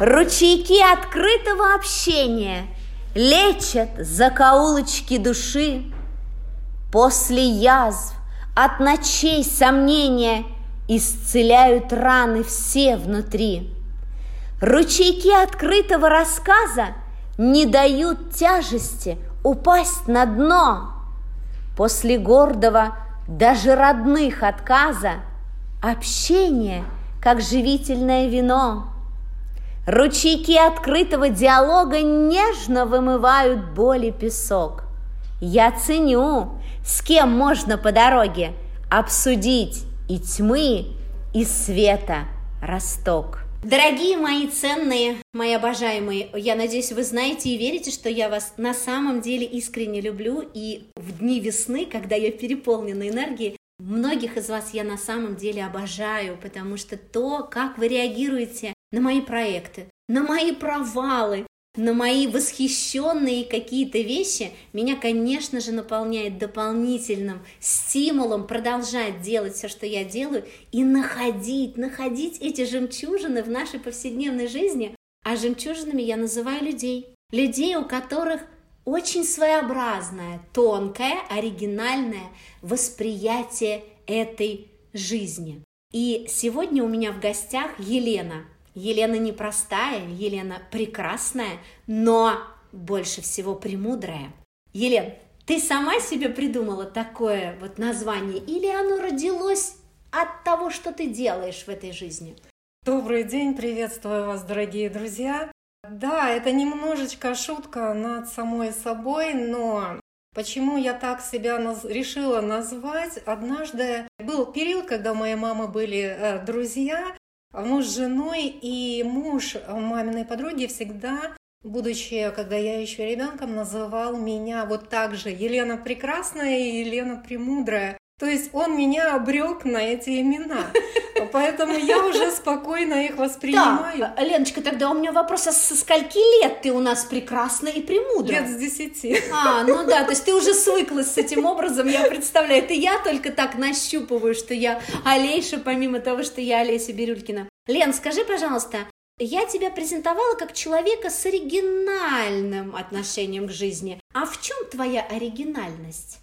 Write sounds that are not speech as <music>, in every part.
Ручейки открытого общения Лечат закоулочки души. После язв, от ночей сомнения Исцеляют раны все внутри. Ручейки открытого рассказа Не дают тяжести упасть на дно. После гордого даже родных отказа Общение, как живительное вино. Ручейки открытого диалога нежно вымывают боль и песок. Я ценю, с кем можно по дороге обсудить и тьмы, и света росток. Дорогие мои ценные, мои обожаемые, я надеюсь, вы знаете и верите, что я вас на самом деле искренне люблю, и в дни весны, когда я переполнена энергией, Многих из вас я на самом деле обожаю, потому что то, как вы реагируете на мои проекты, на мои провалы, на мои восхищенные какие-то вещи, меня, конечно же, наполняет дополнительным стимулом продолжать делать все, что я делаю, и находить, находить эти жемчужины в нашей повседневной жизни. А жемчужинами я называю людей. Людей, у которых очень своеобразное, тонкое, оригинальное восприятие этой жизни. И сегодня у меня в гостях Елена. Елена непростая, Елена прекрасная, но больше всего премудрая. Елен, ты сама себе придумала такое вот название или оно родилось от того, что ты делаешь в этой жизни? Добрый день, приветствую вас, дорогие друзья. Да, это немножечко шутка над самой собой, но почему я так себя наз... решила назвать? Однажды был период, когда у моей мамы были э, друзья, муж с женой, и муж маминой подруги всегда будучи, когда я еще ребенком, называл меня вот так же Елена Прекрасная и Елена Премудрая. То есть он меня обрек на эти имена. Поэтому я уже спокойно их воспринимаю. Да, Леночка, тогда у меня вопрос, а со скольки лет ты у нас прекрасна и премудра? Лет с десяти. А, ну да, то есть ты уже свыклась с этим образом, я представляю. Это я только так нащупываю, что я Олейша, помимо того, что я Олеся Бирюлькина. Лен, скажи, пожалуйста, я тебя презентовала как человека с оригинальным отношением к жизни. А в чем твоя оригинальность?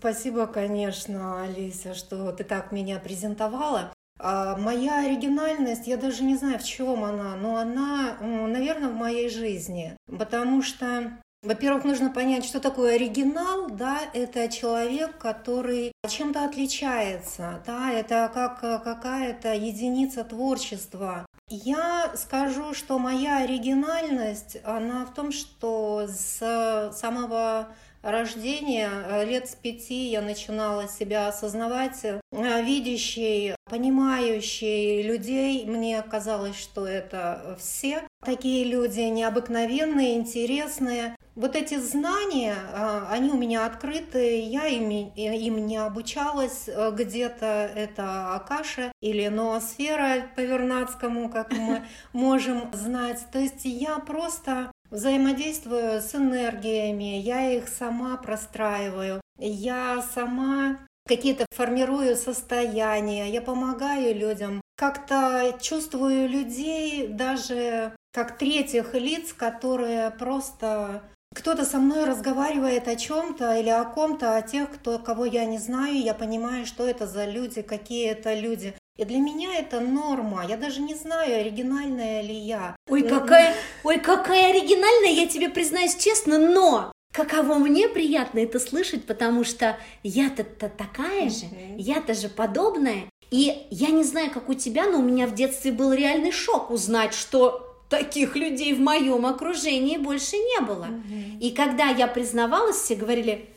Спасибо, конечно, Алися, что ты так меня презентовала. А моя оригинальность, я даже не знаю, в чем она, но она, наверное, в моей жизни. Потому что во-первых, нужно понять, что такое оригинал, да, это человек, который чем-то отличается, да, это как какая-то единица творчества. Я скажу, что моя оригинальность, она в том, что с самого рождения, э, лет с пяти я начинала себя осознавать э, видящей, понимающей людей. Мне казалось, что это все такие люди необыкновенные, интересные. Вот эти знания, э, они у меня открыты, я им, им не обучалась где-то, это Акаша или ноосфера по Вернадскому, как мы <laughs> можем знать. То есть я просто взаимодействую с энергиями, я их сама простраиваю, я сама какие-то формирую состояния, я помогаю людям, как-то чувствую людей даже как третьих лиц, которые просто кто-то со мной разговаривает о чем-то или о ком-то, о тех, кто, кого я не знаю, я понимаю, что это за люди, какие это люди. И для меня это норма. Я даже не знаю, оригинальная ли я. Ой, какая, ой, какая оригинальная, я тебе признаюсь честно, но каково мне приятно это слышать, потому что я-то такая же, mm-hmm. я-то же подобная. И я не знаю, как у тебя, но у меня в детстве был реальный шок узнать, что таких людей в моем окружении больше не было. Mm-hmm. И когда я признавалась, все говорили,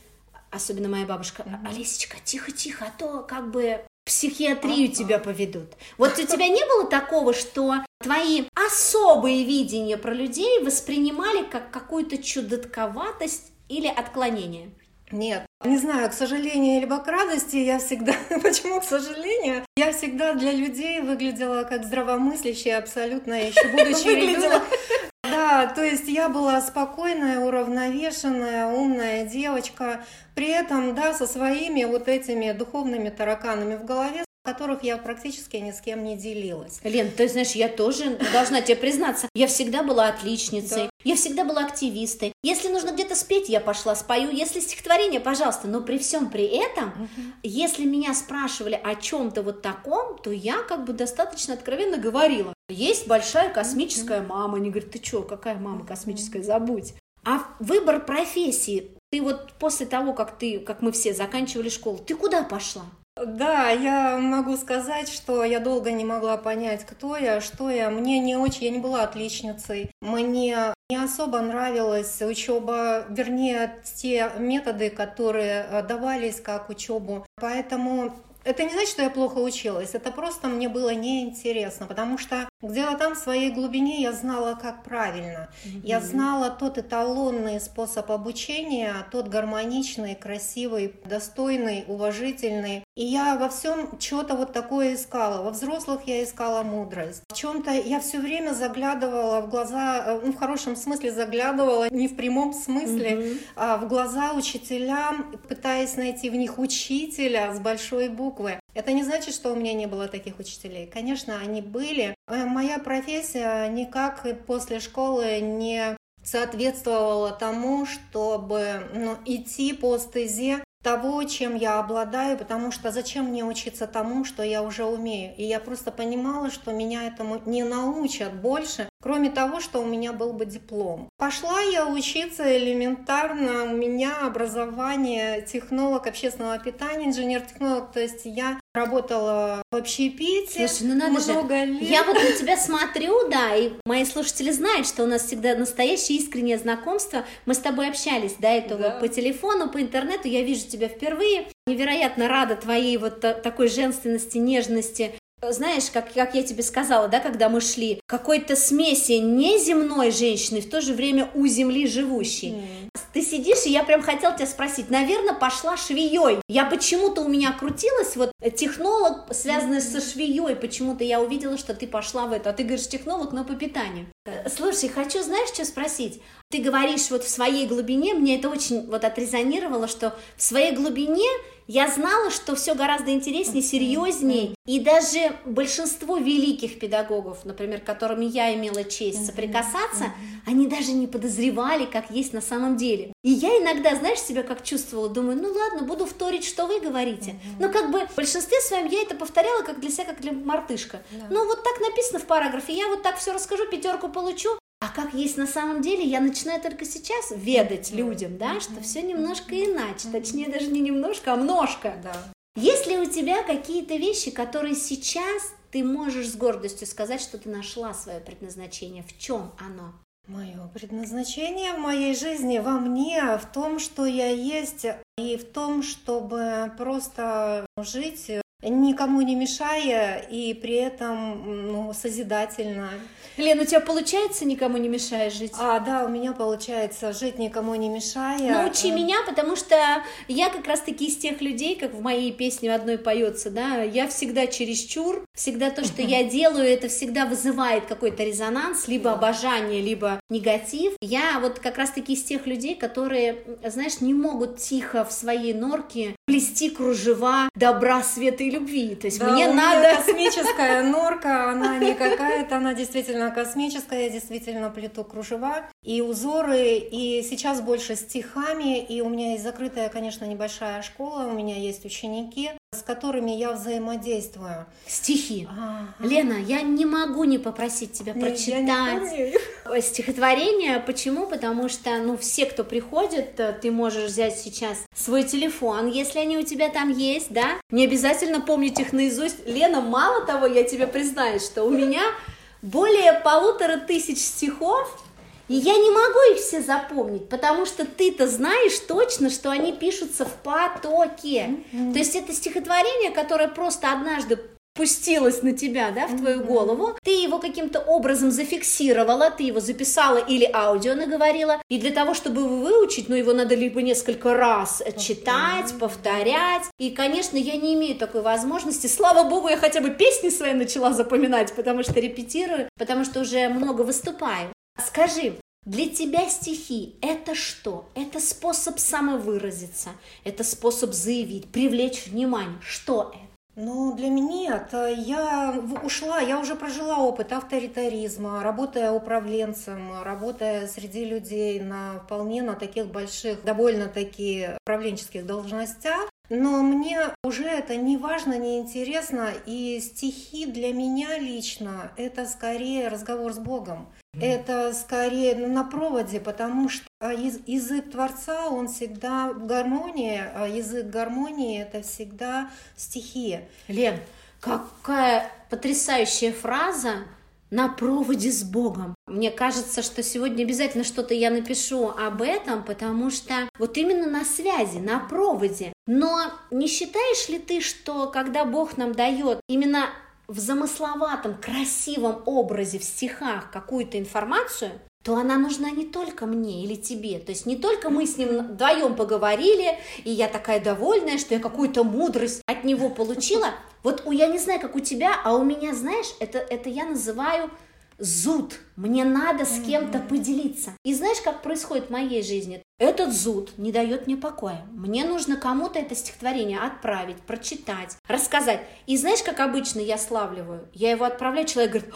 особенно моя бабушка, Олесечка, тихо-тихо, а то как бы психиатрию тебя поведут. Вот у тебя не было такого, что твои особые видения про людей воспринимали как какую-то чудотковатость или отклонение? Нет, не знаю, к сожалению, либо к радости, я всегда, <laughs> почему к сожалению, я всегда для людей выглядела как здравомыслящая абсолютно, еще будучи ребенком. Да, то есть я была спокойная, уравновешенная, умная девочка, при этом, да, со своими вот этими духовными тараканами в голове, которых я практически ни с кем не делилась. Лен, ты знаешь, я тоже должна тебе признаться, я всегда была отличницей, да. я всегда была активистой. Если нужно где-то спеть, я пошла спою. Если стихотворение, пожалуйста. Но при всем при этом, угу. если меня спрашивали о чем-то вот таком, то я как бы достаточно откровенно говорила. Есть большая космическая мама. Они говорят, ты что, какая мама космическая, забудь. А выбор профессии, ты вот после того, как ты, как мы все заканчивали школу, ты куда пошла? Да, я могу сказать, что я долго не могла понять, кто я, что я. Мне не очень, я не была отличницей. Мне не особо нравилась учеба, вернее, те методы, которые э, давались как учебу. Поэтому это не значит, что я плохо училась, это просто мне было неинтересно, потому что где-то там в своей глубине я знала, как правильно. Mm-hmm. Я знала тот эталонный способ обучения, тот гармоничный, красивый, достойный, уважительный. И я во всем что-то вот такое искала. Во взрослых я искала мудрость. В чем-то я все время заглядывала в глаза, э, ну, в хорошем смысле заглядывала, не в прямом смысле, mm-hmm. а в глаза учителям, пытаясь найти в них учителя с большой буквы буквы. Это не значит, что у меня не было таких учителей. Конечно, они были. Э, моя профессия никак после школы не соответствовала тому, чтобы ну, идти по стезе того, чем я обладаю, потому что зачем мне учиться тому, что я уже умею. И я просто понимала, что меня этому не научат больше, кроме того, что у меня был бы диплом. Пошла я учиться элементарно, у меня образование технолог общественного питания, инженер-технолог, то есть я работала в общепите Слушай, ну надо много же. лет. Я вот на тебя смотрю, да, и мои слушатели знают, что у нас всегда настоящее искреннее знакомство. Мы с тобой общались до этого да. по телефону, по интернету, я вижу тебя впервые. Невероятно рада твоей вот такой женственности, нежности, знаешь, как, как я тебе сказала, да, когда мы шли, какой-то смеси неземной женщины, в то же время у земли живущей. Mm. Ты сидишь, и я прям хотела тебя спросить, наверное, пошла швеей. Я почему-то у меня крутилась, вот технолог, связанный mm. со швеей, почему-то я увидела, что ты пошла в это, а ты говоришь технолог, но по питанию. Слушай, хочу, знаешь, что спросить? Ты говоришь вот в своей глубине, мне это очень вот отрезонировало, что в своей глубине я знала, что все гораздо интереснее, серьезнее, и даже большинство великих педагогов, например, которыми я имела честь соприкасаться, они даже не подозревали, как есть на самом деле. И я иногда, знаешь, себя как чувствовала, думаю, ну ладно, буду вторить, что вы говорите. Но как бы в большинстве своем я это повторяла как для себя, как для мартышка. Ну вот так написано в параграфе, я вот так все расскажу, пятерку получу, а как есть на самом деле, я начинаю только сейчас ведать людям, да, что все немножко иначе, точнее даже не немножко, а множко. Да. Есть ли у тебя какие-то вещи, которые сейчас ты можешь с гордостью сказать, что ты нашла свое предназначение? В чем оно? Мое предназначение в моей жизни во мне, в том, что я есть, и в том, чтобы просто жить никому не мешая и при этом ну, созидательно. Лен, у тебя получается никому не мешая жить? А, да, у меня получается жить никому не мешая. Научи а... меня, потому что я как раз-таки из тех людей, как в моей песне одной поется, да, я всегда чересчур, всегда то, что я <laughs> делаю, это всегда вызывает какой-то резонанс, либо обожание, либо негатив. Я вот как раз-таки из тех людей, которые, знаешь, не могут тихо в своей норке плести кружева добра, света и любви. То есть да, мне надо... космическая <laughs> норка, она не какая-то, она действительно космическая, я действительно плету кружева и узоры, и сейчас больше стихами, и у меня есть закрытая, конечно, небольшая школа, у меня есть ученики, с которыми я взаимодействую. Стихи. Ага. Лена, я не могу не попросить тебя не, прочитать стихотворение. Почему? Потому что, ну, все, кто приходит, э, ты можешь взять сейчас свой телефон, если они у тебя там есть, да? Не обязательно помнить их наизусть. Лена, мало того, я тебе признаюсь, что у меня более полутора тысяч стихов, и я не могу их все запомнить, потому что ты-то знаешь точно, что они пишутся в потоке. Mm-hmm. То есть это стихотворение, которое просто однажды пустилось на тебя, да, в твою mm-hmm. голову, ты его каким-то образом зафиксировала, ты его записала или аудио наговорила, и для того, чтобы его выучить, ну, его надо либо несколько раз читать, mm-hmm. повторять, и, конечно, я не имею такой возможности, слава богу, я хотя бы песни свои начала запоминать, потому что репетирую, потому что уже много выступаю. Скажи, для тебя стихи – это что? Это способ самовыразиться, это способ заявить, привлечь внимание. Что это? Ну, для меня это я ушла, я уже прожила опыт авторитаризма, работая управленцем, работая среди людей на вполне на таких больших, довольно-таки управленческих должностях. Но мне уже это не важно, не интересно, и стихи для меня лично это скорее разговор с Богом. Это скорее ну, на проводе, потому что а, язык Творца, он всегда в гармонии, а язык гармонии это всегда стихи. Лен, какая потрясающая фраза на проводе с Богом. Мне кажется, что сегодня обязательно что-то я напишу об этом, потому что вот именно на связи, на проводе. Но не считаешь ли ты, что когда Бог нам дает именно в замысловатом, красивом образе в стихах какую-то информацию, то она нужна не только мне или тебе. То есть не только мы с ним вдвоем поговорили, и я такая довольная, что я какую-то мудрость от него получила. Вот я не знаю, как у тебя, а у меня, знаешь, это, это я называю зуд. Мне надо с кем-то поделиться. И знаешь, как происходит в моей жизни? Этот зуд не дает мне покоя. Мне нужно кому-то это стихотворение отправить, прочитать, рассказать. И знаешь, как обычно я славливаю? Я его отправляю, человек говорит,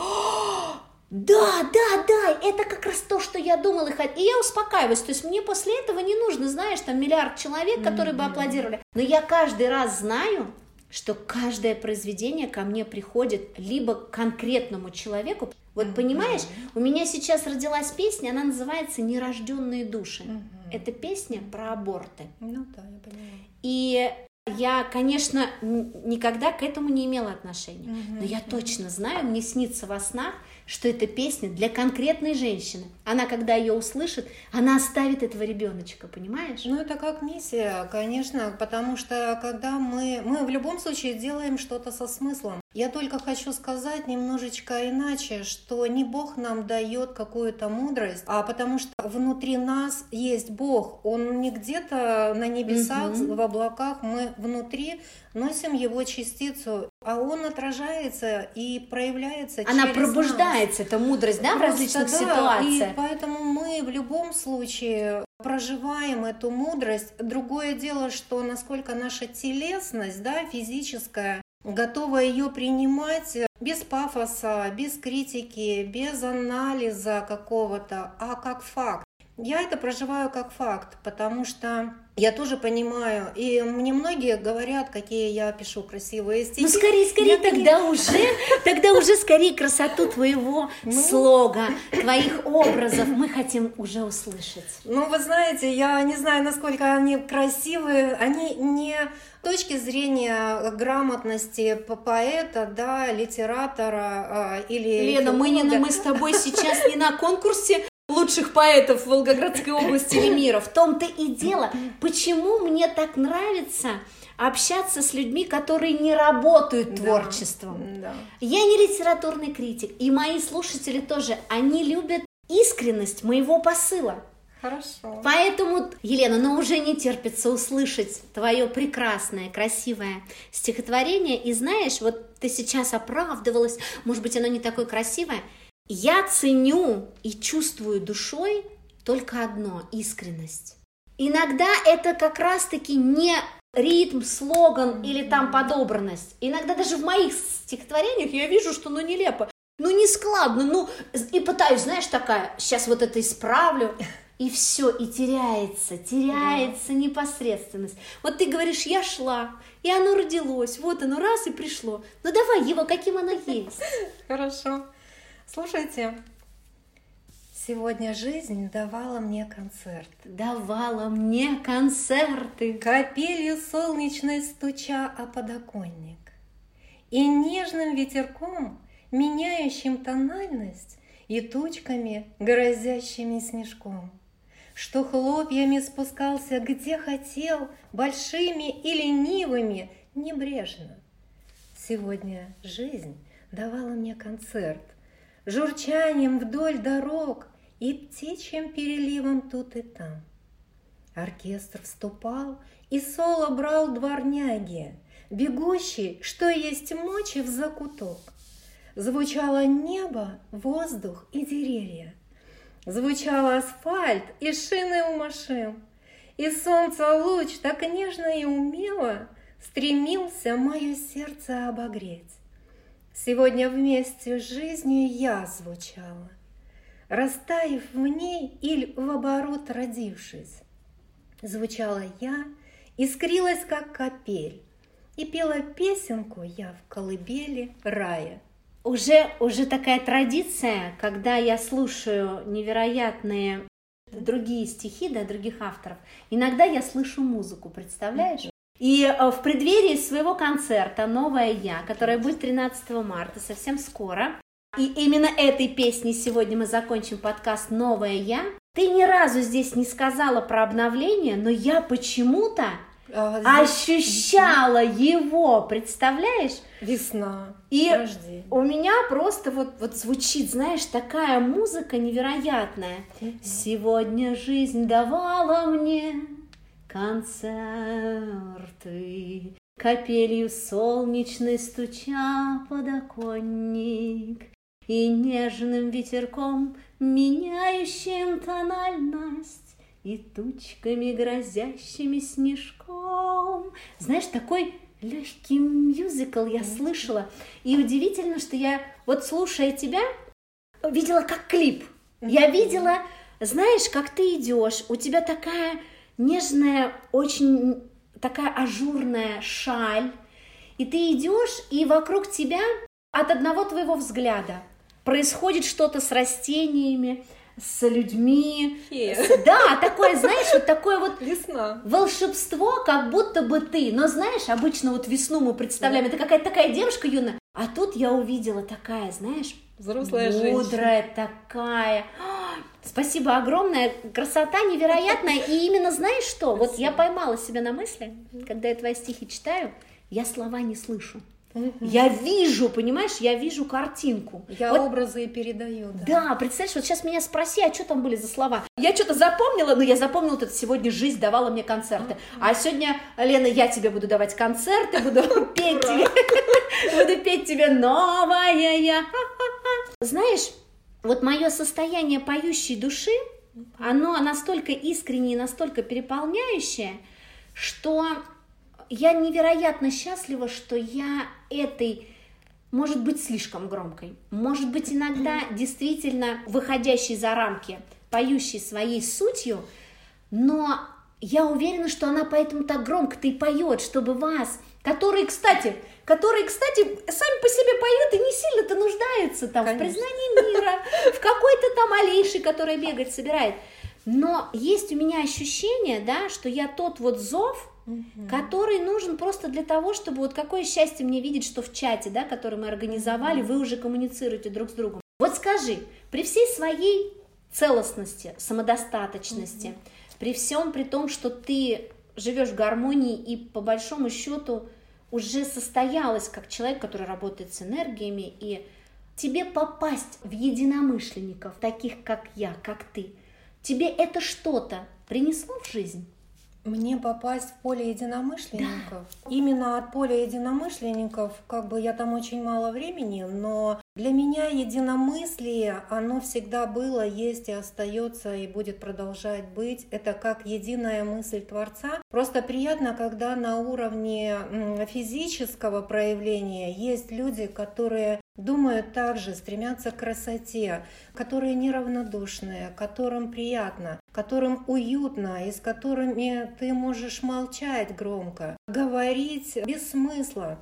да, да, да, это как раз то, что я думала и хотела. И я успокаиваюсь. То есть мне после этого не нужно, знаешь, там миллиард человек, которые бы аплодировали. Но я каждый раз знаю, что каждое произведение ко мне приходит либо к конкретному человеку. Вот mm-hmm. понимаешь, у меня сейчас родилась песня, она называется «Нерожденные души». Mm-hmm. Это песня про аборты. Ну да, я понимаю. И я, конечно, никогда к этому не имела отношения, mm-hmm. но я точно знаю, мне снится во снах, что эта песня для конкретной женщины. Она, когда ее услышит, она оставит этого ребеночка, понимаешь? Ну, это как миссия, конечно, потому что когда мы, мы в любом случае делаем что-то со смыслом. Я только хочу сказать немножечко иначе, что не Бог нам дает какую-то мудрость, а потому что внутри нас есть Бог. Он не где-то на небесах, угу. в облаках, мы внутри носим его частицу, а он отражается и проявляется Она через пробуждается, нас. эта мудрость, да, Просто, в различных да, ситуациях. И поэтому мы в любом случае проживаем эту мудрость. Другое дело, что насколько наша телесность, да, физическая, готова ее принимать без пафоса, без критики, без анализа какого-то, а как факт. Я это проживаю как факт, потому что я тоже понимаю, и мне многие говорят, какие я пишу красивые стихи. Ну, скорее, скорее, я тогда не... уже, тогда уже скорее красоту твоего ну... слога, твоих образов мы хотим уже услышать. Ну, вы знаете, я не знаю, насколько они красивые, они не точки зрения грамотности поэта, да, литератора а, или... Лена, мы, не, мы с тобой сейчас не на конкурсе лучших поэтов Волгоградской области или мира. В том-то и дело, почему мне так нравится общаться с людьми, которые не работают творчеством. Да. Я не литературный критик, и мои слушатели тоже, они любят искренность моего посыла. Хорошо. Поэтому, Елена, ну уже не терпится услышать твое прекрасное, красивое стихотворение. И знаешь, вот ты сейчас оправдывалась, может быть, оно не такое красивое. Я ценю и чувствую душой только одно – искренность. Иногда это как раз-таки не ритм, слоган или там подобранность. Иногда даже в моих стихотворениях я вижу, что ну нелепо, ну не складно, ну и пытаюсь, знаешь, такая, сейчас вот это исправлю, и все, и теряется, теряется да. непосредственность. Вот ты говоришь, я шла, и оно родилось, вот оно раз и пришло. Ну давай его, каким оно есть. <laughs> Хорошо. Слушайте, сегодня жизнь давала мне концерт. Давала мне концерты. Капелью солнечной стуча о подоконник. И нежным ветерком, меняющим тональность, И тучками, грозящими снежком. Что хлопьями спускался, где хотел, Большими и ленивыми, небрежно. Сегодня жизнь давала мне концерт — журчанием вдоль дорог и птичьим переливом тут и там. Оркестр вступал, и соло брал дворняги, бегущий, что есть мочи в закуток. Звучало небо, воздух и деревья. Звучал асфальт и шины у машин. И солнце луч так нежно и умело стремился мое сердце обогреть. Сегодня вместе с жизнью я звучала, Растаяв в ней или в оборот родившись. Звучала я, искрилась, как капель, И пела песенку я в колыбели рая. Уже, уже такая традиция, когда я слушаю невероятные другие стихи, да, других авторов, иногда я слышу музыку, представляешь? И э, в преддверии своего концерта «Новая я», которая будет 13 марта, совсем скоро, и именно этой песней сегодня мы закончим подкаст «Новая я», ты ни разу здесь не сказала про обновление, но я почему-то а, ощущала его, представляешь? Весна. И рождение. у меня просто вот, вот звучит, знаешь, такая музыка невероятная. Сегодня жизнь давала мне концерты, Капелью солнечной стуча подоконник, И нежным ветерком, меняющим тональность, И тучками, грозящими снежком. Знаешь, такой легкий мюзикл я слышала. И удивительно, что я, вот слушая тебя, видела как клип. Я видела, знаешь, как ты идешь, у тебя такая нежная, очень такая ажурная шаль, и ты идешь, и вокруг тебя от одного твоего взгляда происходит что-то с растениями, с людьми. С, да, такое, знаешь, вот такое вот Весна. волшебство, как будто бы ты. Но знаешь, обычно вот весну мы представляем, да. это какая-то такая девушка юная. А тут я увидела такая, знаешь, взрослая мудрая женщина. такая. Спасибо огромное, красота невероятная. И именно знаешь что? Вот я поймала себя на мысли, когда я твои стихи читаю, я слова не слышу. Я вижу, понимаешь, я вижу картинку. Я вот, образы и передаю. Да. да, представляешь, вот сейчас меня спроси, а что там были за слова? Я что-то запомнила, но я запомнила, вот это сегодня жизнь давала мне концерты. А сегодня, Лена, я тебе буду давать концерты, буду петь тебе, <laughs> буду петь тебе новая я. Знаешь, вот мое состояние поющей души, оно настолько искреннее, настолько переполняющее, что я невероятно счастлива, что я этой, может быть, слишком громкой, может быть, иногда действительно выходящей за рамки, поющей своей сутью, но я уверена, что она поэтому так громко-то и поет, чтобы вас, которые, кстати, которые, кстати, сами по себе поют и не сильно-то нуждаются там Конечно. в признании мира, в какой-то там Алиши, которая бегать собирает. Но есть у меня ощущение, да, что я тот вот зов, угу. который нужен просто для того, чтобы вот какое счастье мне видеть, что в чате, да, который мы организовали, угу. вы уже коммуницируете друг с другом. Вот скажи, при всей своей целостности, самодостаточности, угу. при всем при том, что ты живешь в гармонии и по большому счету уже состоялась как человек, который работает с энергиями, и тебе попасть в единомышленников, таких как я, как ты, тебе это что-то принесло в жизнь? Мне попасть в поле единомышленников. Да. Именно от поля единомышленников, как бы я там очень мало времени, но для меня единомыслие, оно всегда было, есть и остается, и будет продолжать быть. Это как единая мысль Творца. Просто приятно, когда на уровне физического проявления есть люди, которые думают также, стремятся к красоте, которые неравнодушные, которым приятно, которым уютно и с которыми ты можешь молчать громко, говорить без смысла,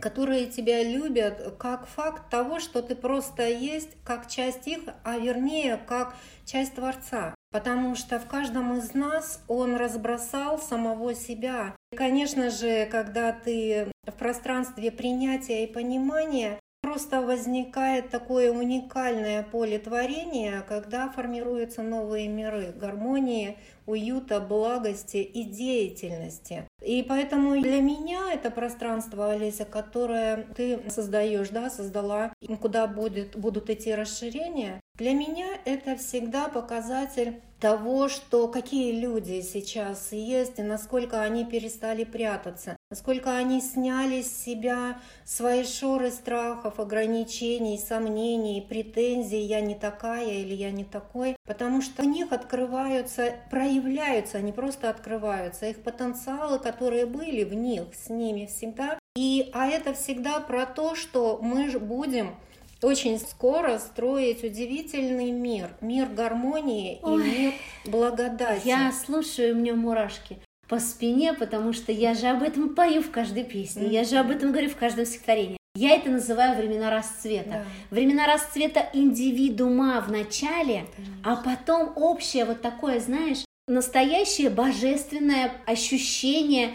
которые тебя любят как факт того, что ты просто есть, как часть их, а вернее, как часть Творца. Потому что в каждом из нас он разбросал самого себя. И, конечно же, когда ты в пространстве принятия и понимания, Просто возникает такое уникальное поле творения, когда формируются новые миры гармонии, уюта, благости и деятельности. И поэтому для меня это пространство, Олеся, которое ты создаешь, да, создала, куда будет, будут идти расширения, для меня это всегда показатель того, что какие люди сейчас есть и насколько они перестали прятаться, насколько они сняли с себя свои шоры страхов, ограничений, сомнений, претензий «я не такая» или «я не такой», потому что у них открываются, проявляются, они просто открываются, их потенциалы, которые были в них, с ними всегда. И, а это всегда про то, что мы же будем очень скоро строить удивительный мир, мир гармонии Ой, и мир благодати. Я слушаю, у меня мурашки по спине, потому что я же об этом пою в каждой песне, mm-hmm. я же об этом говорю в каждом стихотворении. Я это называю времена расцвета. Да. Времена расцвета индивидуума в начале, Конечно. а потом общее вот такое, знаешь, настоящее божественное ощущение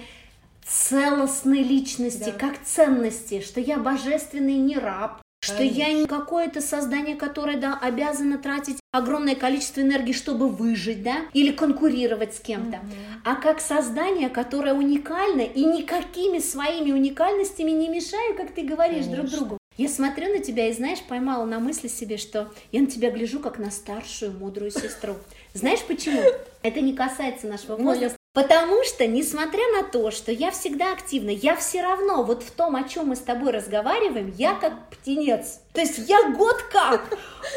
целостной личности, да. как ценности, что я божественный не раб, что я не какое-то создание, которое да, обязано тратить огромное количество энергии, чтобы выжить, да, или конкурировать с кем-то, mm-hmm. а как создание, которое уникально и никакими своими уникальностями не мешаю, как ты говоришь, Конечно. друг другу. Я смотрю на тебя и, знаешь, поймала на мысли себе, что я на тебя гляжу как на старшую мудрую сестру. Знаешь почему? Это не касается нашего ну, возраста. Потому что, несмотря на то, что я всегда активна, я все равно вот в том, о чем мы с тобой разговариваем, я как птенец. То есть я год как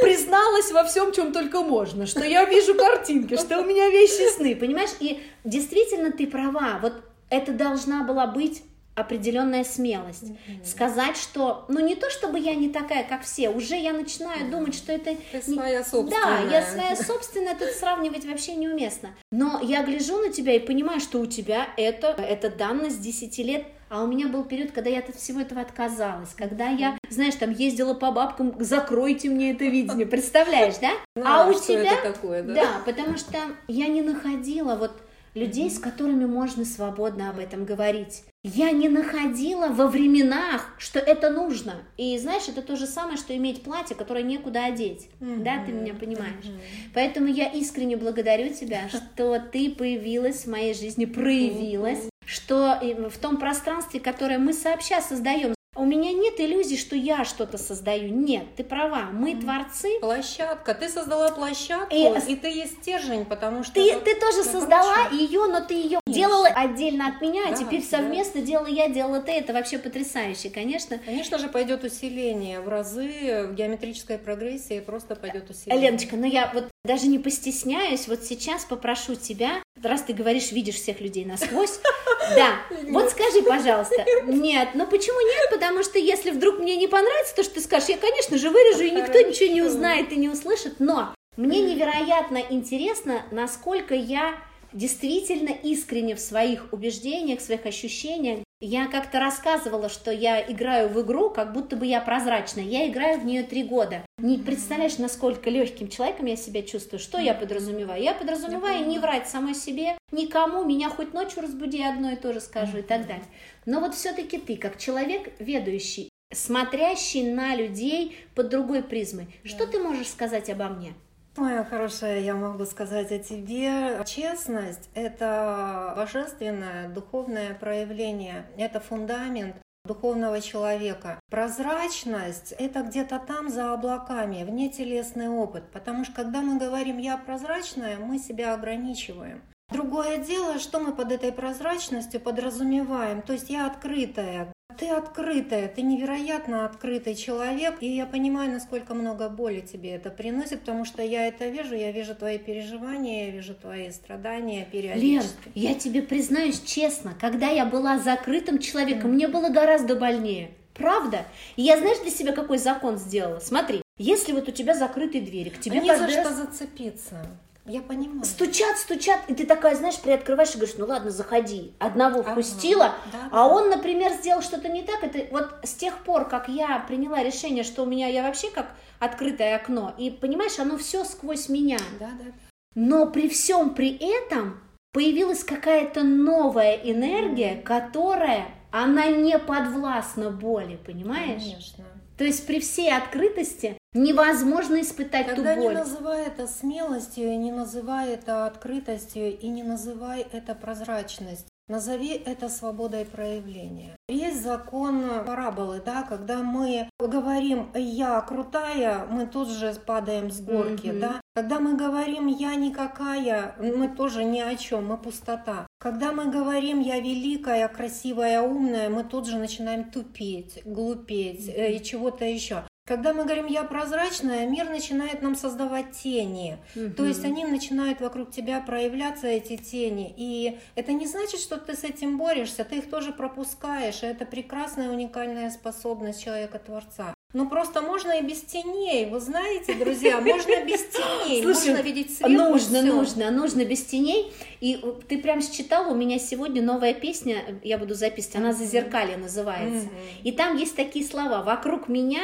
призналась во всем, чем только можно, что я вижу картинки, что у меня вещи сны, понимаешь? И действительно ты права, вот это должна была быть определенная смелость. Mm-hmm. Сказать, что, ну не то чтобы я не такая, как все, уже я начинаю mm-hmm. думать, что это... Ты не... своя собственная. Да, я своя <laughs> собственная, тут сравнивать вообще неуместно. Но я гляжу на тебя и понимаю, что у тебя это, это данность 10 лет, а у меня был период, когда я от всего этого отказалась, когда я, знаешь, там ездила по бабкам, закройте мне это видение, <laughs> представляешь, да? Ну, а у тебя... Это такое, да? Да, потому что я не находила вот людей, с которыми можно свободно об этом говорить. Я не находила во временах, что это нужно. И знаешь, это то же самое, что иметь платье, которое некуда одеть. Mm-hmm. Да, ты меня понимаешь. Mm-hmm. Поэтому я искренне благодарю тебя, что ты появилась в моей жизни, проявилась, mm-hmm. что в том пространстве, которое мы сообща создаем у меня нет иллюзий, что я что-то создаю. Нет, ты права, мы mm. творцы. Площадка. Ты создала площадку, и, и ты есть стержень, потому что... Ты, ты тоже создала ее, но ты ее делала отдельно от меня, а да, а теперь совместно да. делала я, делала ты. Это вообще потрясающе, конечно. Конечно же, пойдет усиление в разы, в геометрической прогрессии просто пойдет усиление. Леночка, ну я вот даже не постесняюсь, вот сейчас попрошу тебя, раз ты говоришь, видишь всех людей насквозь, <laughs> да, вот скажи, пожалуйста, нет, ну почему нет, потому что если вдруг мне не понравится то, что ты скажешь, я, конечно же, вырежу, и никто ничего не узнает и не услышит, но мне невероятно интересно, насколько я действительно искренне в своих убеждениях, в своих ощущениях. Я как-то рассказывала, что я играю в игру, как будто бы я прозрачная. Я играю в нее три года. Не представляешь, насколько легким человеком я себя чувствую. Что я подразумеваю? Я подразумеваю не врать самой себе, никому, меня хоть ночью разбуди, одно и то же скажу и так далее. Но вот все-таки ты, как человек ведущий, смотрящий на людей под другой призмой, что ты можешь сказать обо мне? Моя хорошая, я могу сказать о тебе. Честность – это божественное духовное проявление, это фундамент духовного человека. Прозрачность – это где-то там за облаками, внетелесный опыт. Потому что когда мы говорим «я прозрачная», мы себя ограничиваем. Другое дело, что мы под этой прозрачностью подразумеваем. То есть я открытая, ты открытая, ты невероятно открытый человек, и я понимаю, насколько много боли тебе это приносит, потому что я это вижу, я вижу твои переживания, я вижу твои страдания периодически. Лен, я тебе признаюсь честно, когда я была закрытым человеком, mm. мне было гораздо больнее. Правда? И я знаешь для себя какой закон сделала? Смотри, если вот у тебя закрытые двери, к тебе а не за что раз... зацепиться. Я понимаю. Стучат, стучат, и ты такая, знаешь, приоткрываешь и говоришь, ну ладно, заходи. Одного ага, впустила, да, а он, например, сделал что-то не так. Это вот с тех пор, как я приняла решение, что у меня я вообще как открытое окно, и понимаешь, оно все сквозь меня. Да, да. Но при всем при этом появилась какая-то новая энергия, которая, она не подвластна боли, понимаешь? Конечно. То есть при всей открытости невозможно испытать Тогда ту боль. не называй это смелостью, не называй это открытостью и не называй это прозрачность. Назови это свободой проявления. Есть закон параболы, да, когда мы говорим «я крутая», мы тут же падаем с горки, mm-hmm. да. Когда мы говорим «я никакая», мы тоже ни о чем, мы пустота. Когда мы говорим «я великая, красивая, умная», мы тут же начинаем тупеть, глупеть mm-hmm. и чего-то еще. Когда мы говорим «я прозрачная», мир начинает нам создавать тени. Угу. То есть они начинают вокруг тебя проявляться, эти тени. И это не значит, что ты с этим борешься, ты их тоже пропускаешь. И это прекрасная, уникальная способность человека-творца. Ну просто можно и без теней, вы знаете, друзья, можно без теней, Слушай, можно видеть свет. Нужно, всё. нужно, нужно без теней. И ты прям считала, у меня сегодня новая песня, я буду записывать, она «Зазеркалье» называется. Mm-hmm. И там есть такие слова «Вокруг меня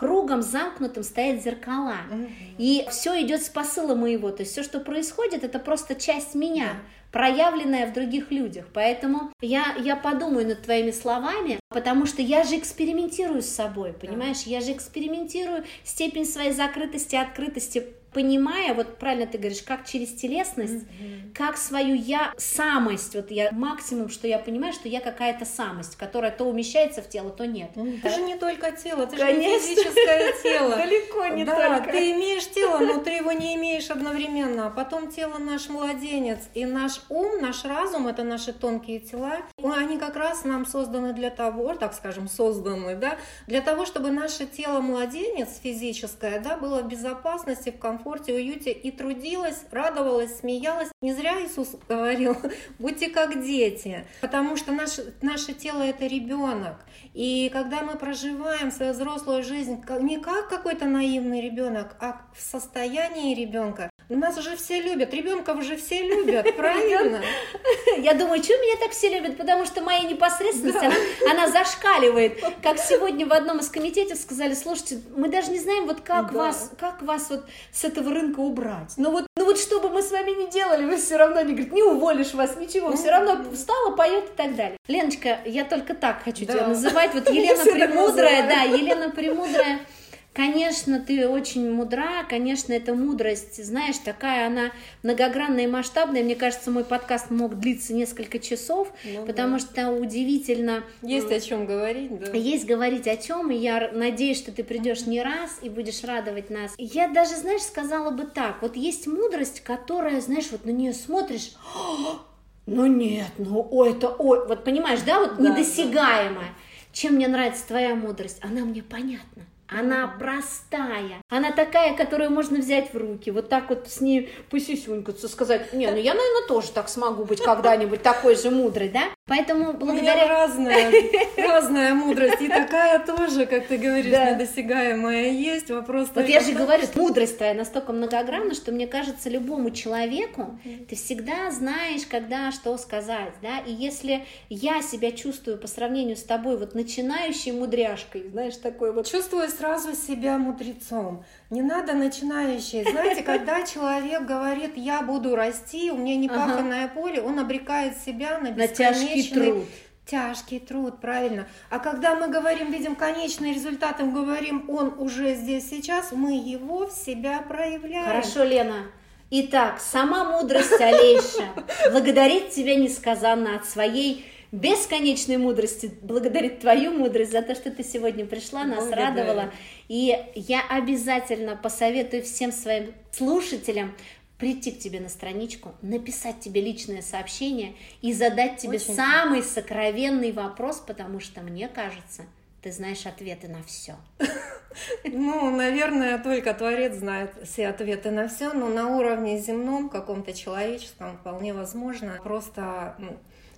кругом замкнутым стоят зеркала. Угу. И все идет с посыла моего. То есть все, что происходит, это просто часть меня, да. проявленная в других людях. Поэтому я, я подумаю над твоими словами, потому что я же экспериментирую с собой, понимаешь? Да. Я же экспериментирую степень своей закрытости, открытости понимая, вот правильно ты говоришь, как через телесность, mm-hmm. как свою я самость, вот я максимум, что я понимаю, что я какая-то самость, которая то умещается в тело, то нет. Mm-hmm. Это же не только тело, это же не физическое тело. <laughs> Далеко не да, только. Ты имеешь тело, но ты его не имеешь одновременно. А потом тело наш младенец, и наш ум, наш разум, это наши тонкие тела, они как раз нам созданы для того, так скажем, созданы, да, для того, чтобы наше тело младенец физическое, да, было в безопасности, в комфорте, комфорте, уюте и трудилась, радовалась, смеялась. Не зря Иисус <laughs> говорил, будьте как дети, потому что наше, наше тело это ребенок. И когда мы проживаем свою взрослую жизнь не как какой-то наивный ребенок, а в состоянии ребенка, нас уже все любят, ребенков уже все любят, <laughs> правильно? <laughs> Я думаю, что меня так все любят, потому что моя непосредственность, да. она, она зашкаливает. <laughs> Как сегодня в одном из комитетов сказали, слушайте, мы даже не знаем, вот как да. вас, как вас вот с этого рынка убрать. Ну вот, ну вот что бы мы с вами ни делали, вы все равно не говорит, не уволишь вас, ничего, все равно встала, поет и так далее. Леночка, я только так хочу да. тебя называть. Вот Елена Премудрая, да, Елена Премудрая Конечно, ты очень мудра, конечно, эта мудрость, знаешь, такая она многогранная и масштабная. Мне кажется, мой подкаст мог длиться несколько часов, ну, потому да. что удивительно. Есть о чем говорить, да. Есть говорить о чем, и я надеюсь, что ты придешь не раз и будешь радовать нас. Я даже, знаешь, сказала бы так, вот есть мудрость, которая, знаешь, вот на нее смотришь, ну нет, ну ой, это ой, вот понимаешь, да, вот да, недосягаемая. Да. Чем мне нравится твоя мудрость? Она мне понятна. Она простая. Она такая, которую можно взять в руки. Вот так вот с ней посюсюнькаться, сказать, не, ну я, наверное, тоже так смогу быть <laughs> когда-нибудь такой же мудрой, да? Поэтому благодаря... У меня разная, <laughs> разная мудрость. И такая тоже, как ты говоришь, да. недосягаемая есть. Вопрос Вот я же говорю, мудрость твоя настолько многогранна, что мне кажется, любому человеку ты всегда знаешь, когда что сказать, да? И если я себя чувствую по сравнению с тобой вот начинающей мудряшкой, знаешь, такой вот... Чувствую сразу себя мудрецом. Не надо начинающие. Знаете, когда <laughs> человек говорит, я буду расти, у меня непаханное ага. поле, он обрекает себя на тяжкий труд. Тяжкий труд, правильно. А когда мы говорим, видим конечный результат, мы говорим, он уже здесь сейчас, мы его в себя проявляем. Хорошо, Лена. Итак, сама мудрость Олеша благодарит тебя несказанно от своей бесконечной мудрости, благодарит твою мудрость за то, что ты сегодня пришла, нас Благодарю. радовала. И я обязательно посоветую всем своим слушателям прийти к тебе на страничку, написать тебе личное сообщение и задать тебе Очень самый хорошо. сокровенный вопрос, потому что мне кажется, ты знаешь ответы на все. <laughs> Ну, наверное, только Творец знает все ответы на все, но на уровне земном, каком-то человеческом, вполне возможно. Просто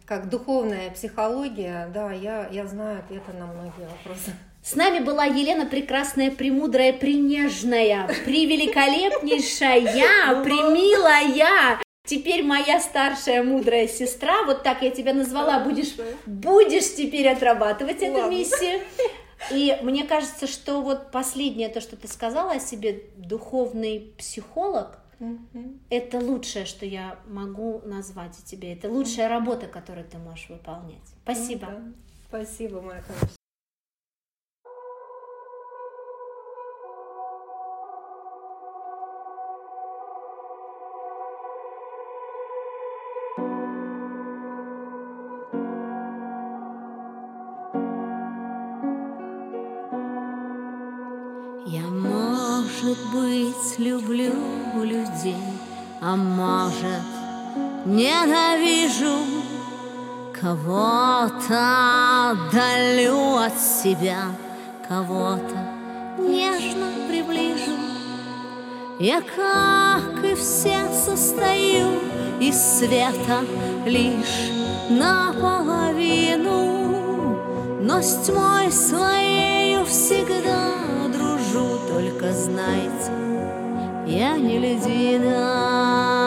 как духовная психология, да, я, я знаю ответы на многие вопросы. С нами была Елена Прекрасная, Премудрая, Принежная, Превеликолепнейшая, Примилая. Теперь моя старшая мудрая сестра, вот так я тебя назвала, будешь, будешь теперь отрабатывать эту миссию. И мне кажется, что вот последнее то, что ты сказала о себе, духовный психолог, это лучшее, что я могу назвать тебе. Это лучшая работа, которую ты можешь выполнять. Спасибо. Ну. Спасибо, моя хорошая. Быть, люблю людей, а может, ненавижу Кого-то далю от себя, кого-то не Я, как и все, состою из света лишь наполовину, Но с тьмой своею всегда дружу, только знайте, я не ледина.